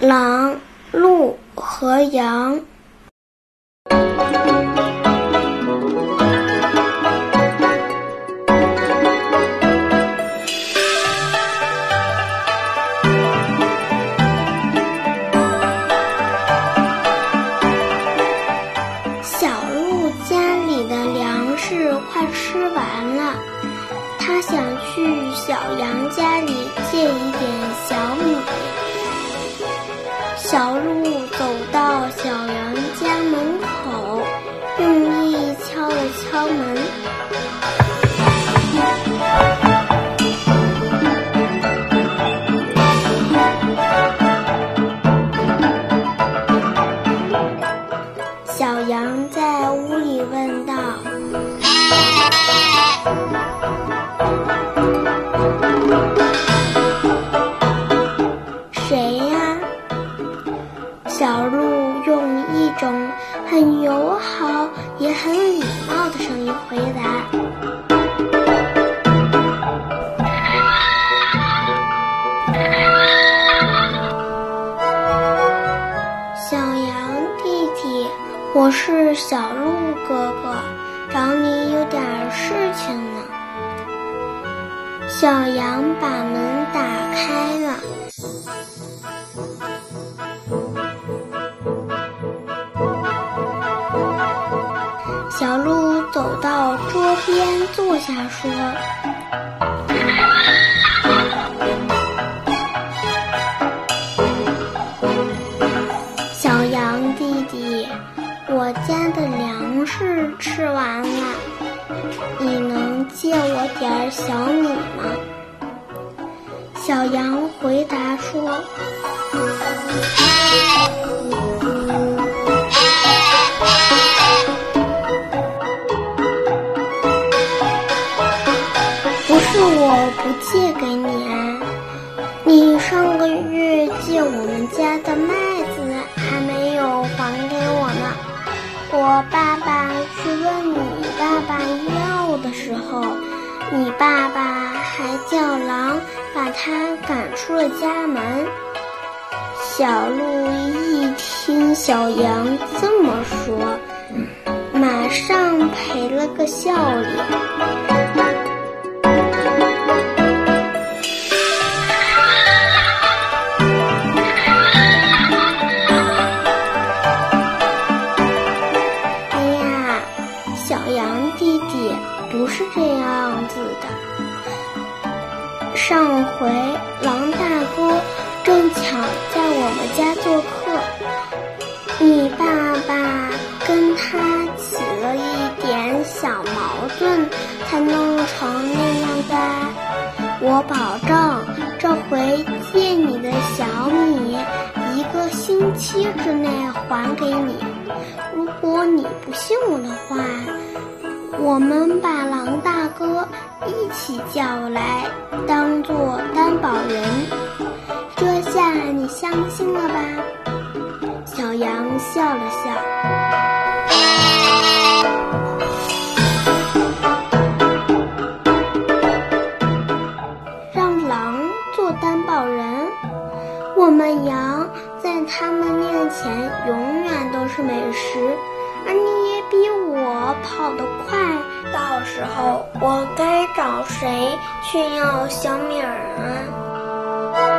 狼、鹿和羊。小鹿家里的粮食快吃完了，它想去小羊家里借一点小米。小鹿走到小羊家门口，用力敲了敲门。小羊在屋里问道：“很友好也很礼貌的声音回答。小羊弟弟，我是小鹿哥哥，找你有点事情呢。小羊把门打开小鹿走到桌边坐下，说：“小羊弟弟，我家的粮食吃完了，你能借我点小米吗？”小羊回答说。是我不借给你啊，你上个月借我们家的麦子还没有还给我呢。我爸爸去问你爸爸要的时候，你爸爸还叫狼把他赶出了家门。小鹿一听小羊这么说，马上赔了个笑脸。不是这样子的。上回狼大哥正巧在我们家做客，你爸爸跟他起了一点小矛盾，才弄成那样的。我保证这回借你的小米，一个星期之内还给你。如果你不信我的话，我们把哥一起叫来，当做担保人。这下你相信了吧？小羊笑了笑。让狼做担保人，我们羊在他们面前永远都是美食，而你比我跑得快，到时候我该找谁去要小米儿啊？